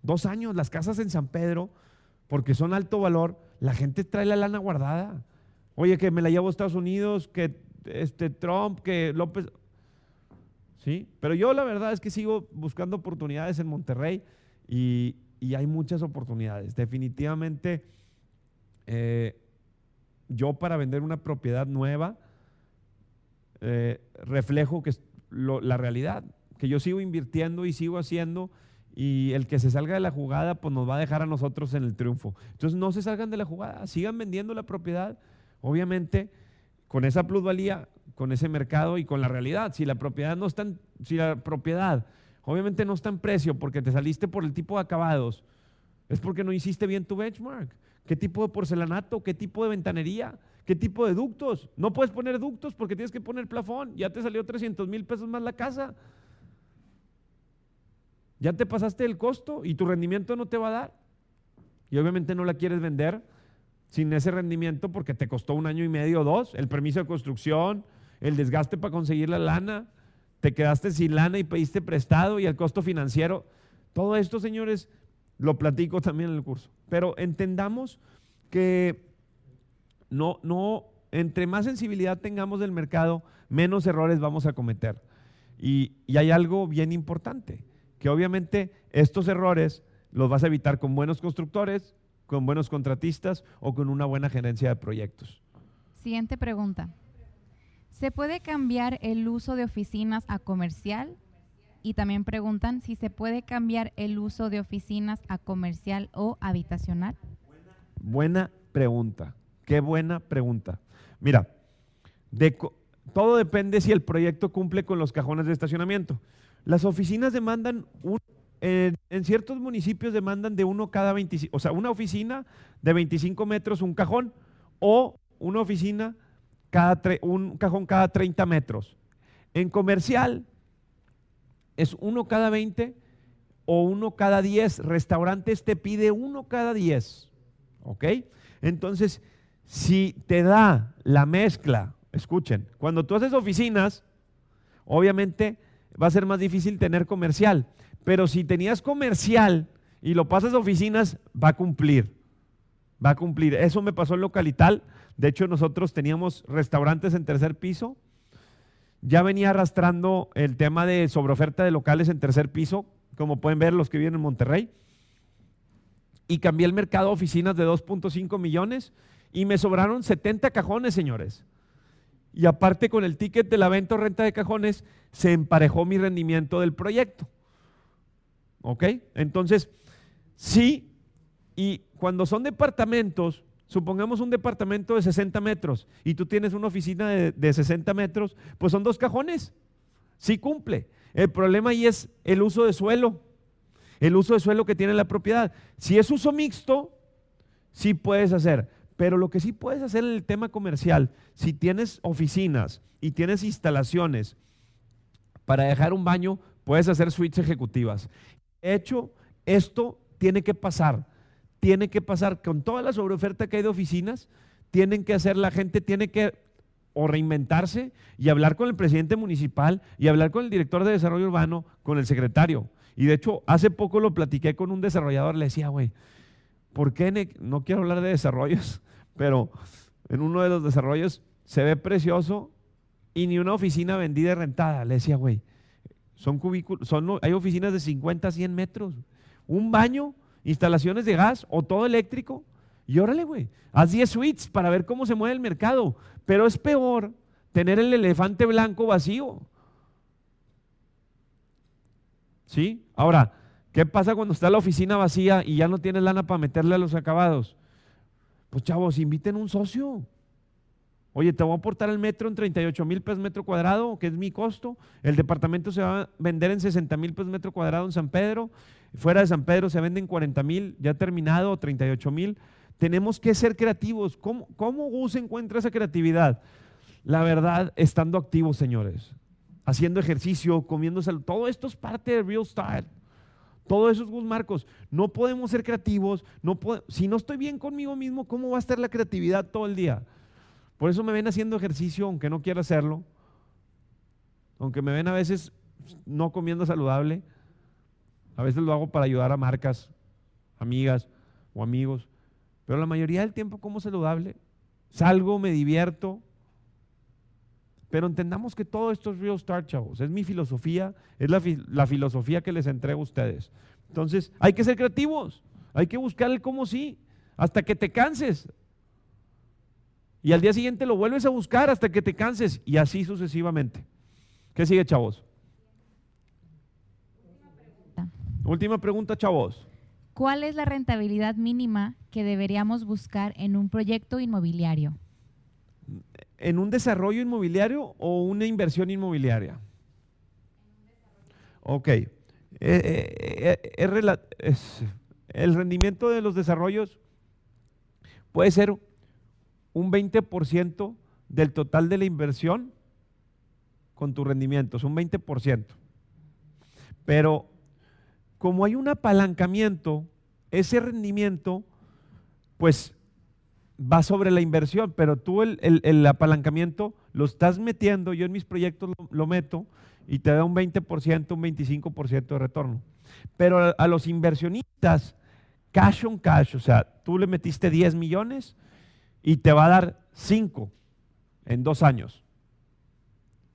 Dos años, las casas en San Pedro, porque son alto valor, la gente trae la lana guardada. Oye, que me la llevo a Estados Unidos, que este Trump, que López. ¿sí? Pero yo la verdad es que sigo buscando oportunidades en Monterrey y, hay muchas oportunidades. Definitivamente, eh, yo para vender una propiedad nueva, eh, reflejo que la realidad, que yo sigo invirtiendo y sigo haciendo y el que se salga de la jugada pues nos va a dejar a nosotros en el triunfo. Entonces no se salgan de la jugada, sigan vendiendo la propiedad, obviamente con esa plusvalía con ese mercado y con la realidad. Si la propiedad no está en, si la propiedad obviamente no está en precio porque te saliste por el tipo de acabados, es porque no hiciste bien tu benchmark. ¿Qué tipo de porcelanato? ¿Qué tipo de ventanería? ¿Qué tipo de ductos? No puedes poner ductos porque tienes que poner plafón. Ya te salió 300 mil pesos más la casa. Ya te pasaste el costo y tu rendimiento no te va a dar. Y obviamente no la quieres vender sin ese rendimiento porque te costó un año y medio o dos, el permiso de construcción, el desgaste para conseguir la lana, te quedaste sin lana y pediste prestado y el costo financiero. Todo esto, señores, lo platico también en el curso. Pero entendamos que no, no, entre más sensibilidad tengamos del mercado, menos errores vamos a cometer. Y, y hay algo bien importante, que obviamente estos errores los vas a evitar con buenos constructores, con buenos contratistas o con una buena gerencia de proyectos. Siguiente pregunta. ¿Se puede cambiar el uso de oficinas a comercial? Y también preguntan si se puede cambiar el uso de oficinas a comercial o habitacional. Buena pregunta. Qué buena pregunta. Mira, todo depende si el proyecto cumple con los cajones de estacionamiento. Las oficinas demandan, en, ciertos municipios demandan de uno cada 25, o sea, una oficina de 25 metros, un cajón, o una oficina cada un cajón cada 30 metros. En comercial es uno cada 20 o uno cada 10. Restaurantes te pide uno cada 10. ¿Ok? Entonces, si te da la mezcla, escuchen, cuando tú haces oficinas, obviamente va a ser más difícil tener comercial. Pero si tenías comercial y lo pasas a oficinas, va a cumplir. Va a cumplir. Eso me pasó en Localital. De hecho, nosotros teníamos restaurantes en tercer piso. Ya venía arrastrando el tema de sobreoferta de locales en tercer piso, como pueden ver los que viven en Monterrey. Y cambié el mercado a oficinas de 2.5 millones y me sobraron 70 cajones, señores. Y aparte con el ticket de la venta o renta de cajones, se emparejó mi rendimiento del proyecto. ¿Ok? Entonces, sí, y cuando son departamentos, Supongamos un departamento de 60 metros y tú tienes una oficina de, 60 metros, pues son dos cajones. Sí cumple. El problema ahí es el uso de suelo, el uso de suelo que tiene la propiedad. Si es uso mixto, sí puedes hacer. Pero lo que sí puedes hacer en el tema comercial, si tienes oficinas y tienes instalaciones Para dejar un baño puedes hacer suites ejecutivas. De hecho, esto tiene que pasar. Tiene que pasar con toda la sobreoferta que hay de oficinas. Tienen que hacer, la gente tiene que o reinventarse y hablar con el presidente municipal y hablar con el director de desarrollo urbano, con el secretario. Y de hecho, hace poco lo platiqué con un desarrollador, le decía, güey, ¿por qué no quiero hablar de desarrollos? Pero en uno de los desarrollos se ve precioso y ni una oficina vendida y rentada. Le decía, güey, son cubículos, son, hay oficinas de 50 a 100 metros, un baño, instalaciones de gas o todo eléctrico. Y órale, güey, haz 10 suites para ver cómo se mueve el mercado. Pero es peor tener el elefante blanco vacío. ¿Sí? Ahora, ¿qué pasa cuando está la oficina vacía y ya no tienes lana para meterle a los acabados? Pues chavos, inviten un socio. Oye, te voy a aportar el metro en 38 mil pesos metro cuadrado, que es mi costo. El departamento se va a vender en 60 mil pesos metro cuadrado en San Pedro. Fuera de San Pedro se venden 40 mil, ya terminado, 38 mil. Tenemos que ser creativos. ¿Cómo, ¿Cómo Gus encuentra esa creatividad? La verdad, estando activos, señores. Haciendo ejercicio, comiendo salud. Todo esto es parte de Real Style. Todo eso es Gus Marcos. No podemos ser creativos. No si no estoy bien conmigo mismo, ¿cómo va a estar la creatividad todo el día? Por eso me ven haciendo ejercicio, aunque no quiera hacerlo. Aunque me ven a veces no comiendo saludable. A veces lo hago para ayudar a marcas, amigas o amigos. Pero la mayoría del tiempo como saludable. Salgo, me divierto. Pero entendamos que todo esto es Real Start, chavos. Es mi filosofía, es la, filosofía que les entrego a ustedes. Entonces, hay que ser creativos. Hay que buscar el cómo sí. Hasta que te canses. Y al día siguiente lo vuelves a buscar hasta que te canses. Y así sucesivamente. ¿Qué sigue, chavos? Última pregunta, chavos. ¿Cuál es la rentabilidad mínima que deberíamos buscar en un proyecto inmobiliario? ¿En un desarrollo inmobiliario o una inversión inmobiliaria? Ok. Eh, eh, eh, el rendimiento de los desarrollos puede ser un 20% del total de la inversión con tu rendimiento, es un 20%. Pero como hay un apalancamiento, ese rendimiento, pues va sobre la inversión, pero tú el, apalancamiento lo estás metiendo, yo en mis proyectos lo, meto y te da un 20%, un 25% de retorno. Pero a, a, los inversionistas, cash on cash, o sea, tú le metiste 10 millones y te va a dar 5 en dos años.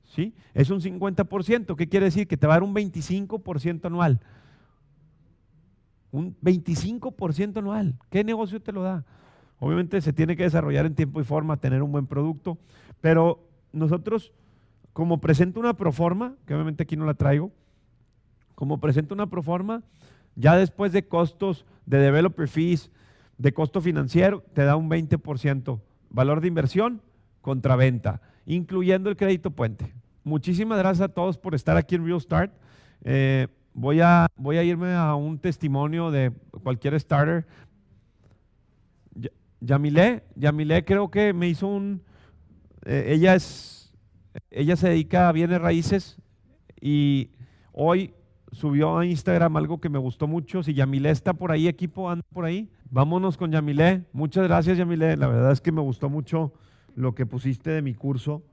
¿Sí? Es un 50%. ¿Qué quiere decir? Que te va a dar un 25% anual. Un 25% anual. ¿Qué negocio te lo da? Obviamente se tiene que desarrollar en tiempo y forma, tener un buen producto, pero nosotros, como presento una proforma, que obviamente aquí no la traigo, como presento una proforma, ya después de costos de developer fees, de costo financiero, te da un 20% valor de inversión contra venta, incluyendo el crédito puente. Muchísimas gracias a todos por estar aquí en Real Start. Eh, voy, a, voy a irme a un testimonio de cualquier starter. Yamile, Yamile creo que me hizo un... Eh, ella es... Ella se dedica a bienes raíces y hoy subió a Instagram algo que me gustó mucho. Si Yamile está por ahí, equipo, anda por ahí. Vámonos con Yamile. Muchas gracias, Yamile. La verdad es que me gustó mucho lo que pusiste de mi curso,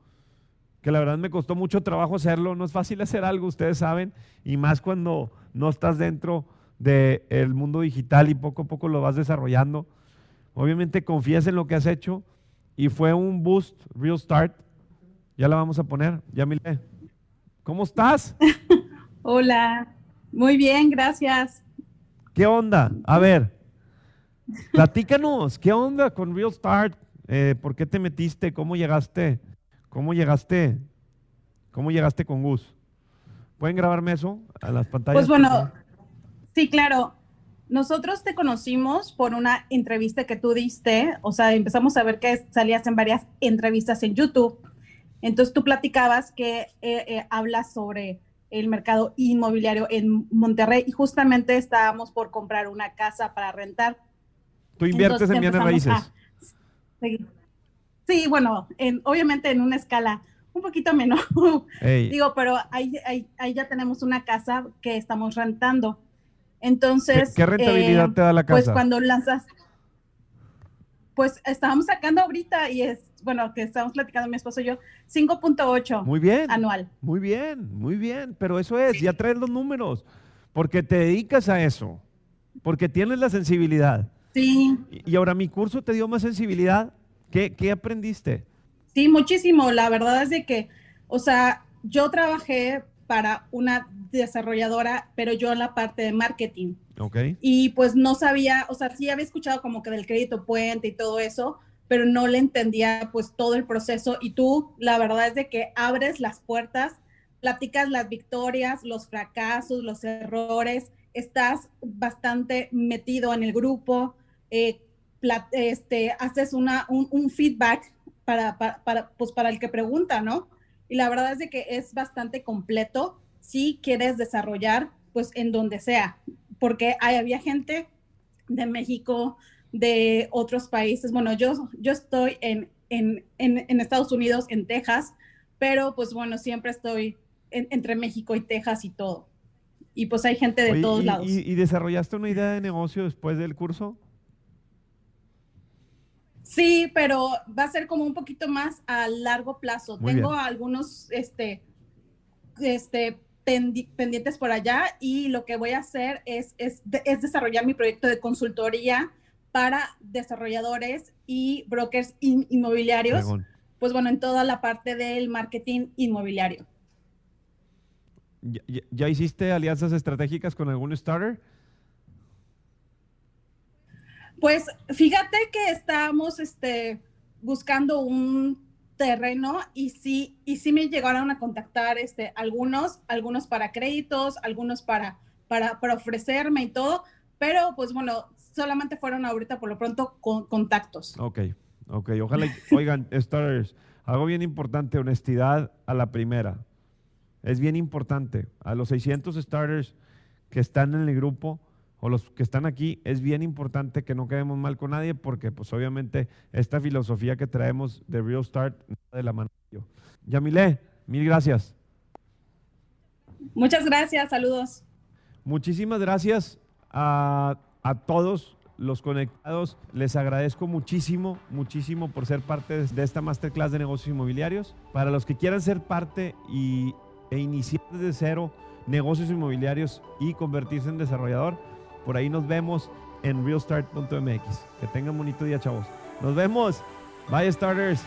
que la verdad me costó mucho trabajo hacerlo. No es fácil hacer algo, ustedes saben, y más cuando no estás dentro del mundo digital y poco a poco lo vas desarrollando. Obviamente confías en lo que has hecho y fue un boost, real start. Ya la vamos a poner, Yamile. ¿Cómo estás? Hola, muy bien, gracias. ¿Qué onda? A ver, platícanos, ¿qué onda con Real Start? Eh, ¿Por qué te metiste? ¿Cómo llegaste? ¿Cómo llegaste? ¿Cómo llegaste con Gus? ¿Pueden grabarme eso a las pantallas? Pues bueno, sí, claro. Nosotros te conocimos por una entrevista que tú diste, o sea, empezamos a ver que salías en varias entrevistas en YouTube. Entonces tú platicabas que eh, eh, hablas sobre el mercado inmobiliario en Monterrey y justamente estábamos por comprar una casa para rentar. ¿Tú inviertes en bienes raíces? sí, bueno, en, obviamente en una escala un poquito menos. Digo, pero ahí, ahí, ya tenemos una casa que estamos rentando. Entonces. ¿Qué, rentabilidad te da la pues casa? Pues cuando lanzas. Pues estábamos sacando ahorita y es, bueno, que estamos platicando mi esposo y yo, 5.8. Muy bien. Anual. Muy bien, muy bien. Pero eso es, ya traes los números. Porque te dedicas a eso. Porque tienes la sensibilidad. Sí. Y ahora mi curso te dio más sensibilidad. ¿Qué, qué aprendiste? Sí, muchísimo. La verdad es de que, o sea, yo trabajé para una desarrolladora, pero yo en la parte de marketing. Ok. Y pues no sabía, o sea, sí había escuchado como que del crédito puente y todo eso, pero no le entendía pues todo el proceso. Y tú, la verdad es de que abres las puertas, platicas las victorias, los fracasos, los errores, estás bastante metido en el grupo, eh, este, haces una, un, un feedback para, para, pues para el que pregunta, ¿no? Y la verdad es de que es bastante completo si quieres desarrollar, pues en donde sea, porque hay, había gente de México, de otros países. Bueno, yo, yo estoy en, en, en, Estados Unidos, en Texas, pero pues bueno, siempre estoy entre México y Texas y todo. Y pues hay gente de todos lados. ¿Y desarrollaste una idea de negocio después del curso? Sí, pero va a ser como un poquito más a largo plazo. Tengo algunos este, este, pendientes por allá y lo que voy a hacer es, es, desarrollar mi proyecto de consultoría para desarrolladores y brokers inmobiliarios. Pues bueno, en toda la parte del marketing inmobiliario. ¿Ya, hiciste alianzas estratégicas con algún starter? Pues fíjate que estábamos este, buscando un terreno y sí, y sí me llegaron a contactar este, algunos, algunos para créditos, algunos para, para, para ofrecerme y todo, pero pues bueno, solamente fueron ahorita por lo pronto con contactos. Ok, ok, ojalá, oigan, starters, algo bien importante, honestidad a la primera. Es bien importante. A los 600 starters que están en el grupo, o los que están aquí, es bien importante que no quedemos mal con nadie porque pues obviamente esta filosofía que traemos de Real Start de la mano. Yamile, mil gracias. Muchas gracias, saludos. Muchísimas gracias a, a todos los conectados. Les agradezco muchísimo, muchísimo por ser parte de esta masterclass de negocios inmobiliarios. Para los que quieran ser parte y, e iniciar desde cero negocios inmobiliarios y convertirse en desarrollador, por ahí nos vemos en realstart.mx. Que tengan bonito día, chavos. Nos vemos. Bye, starters.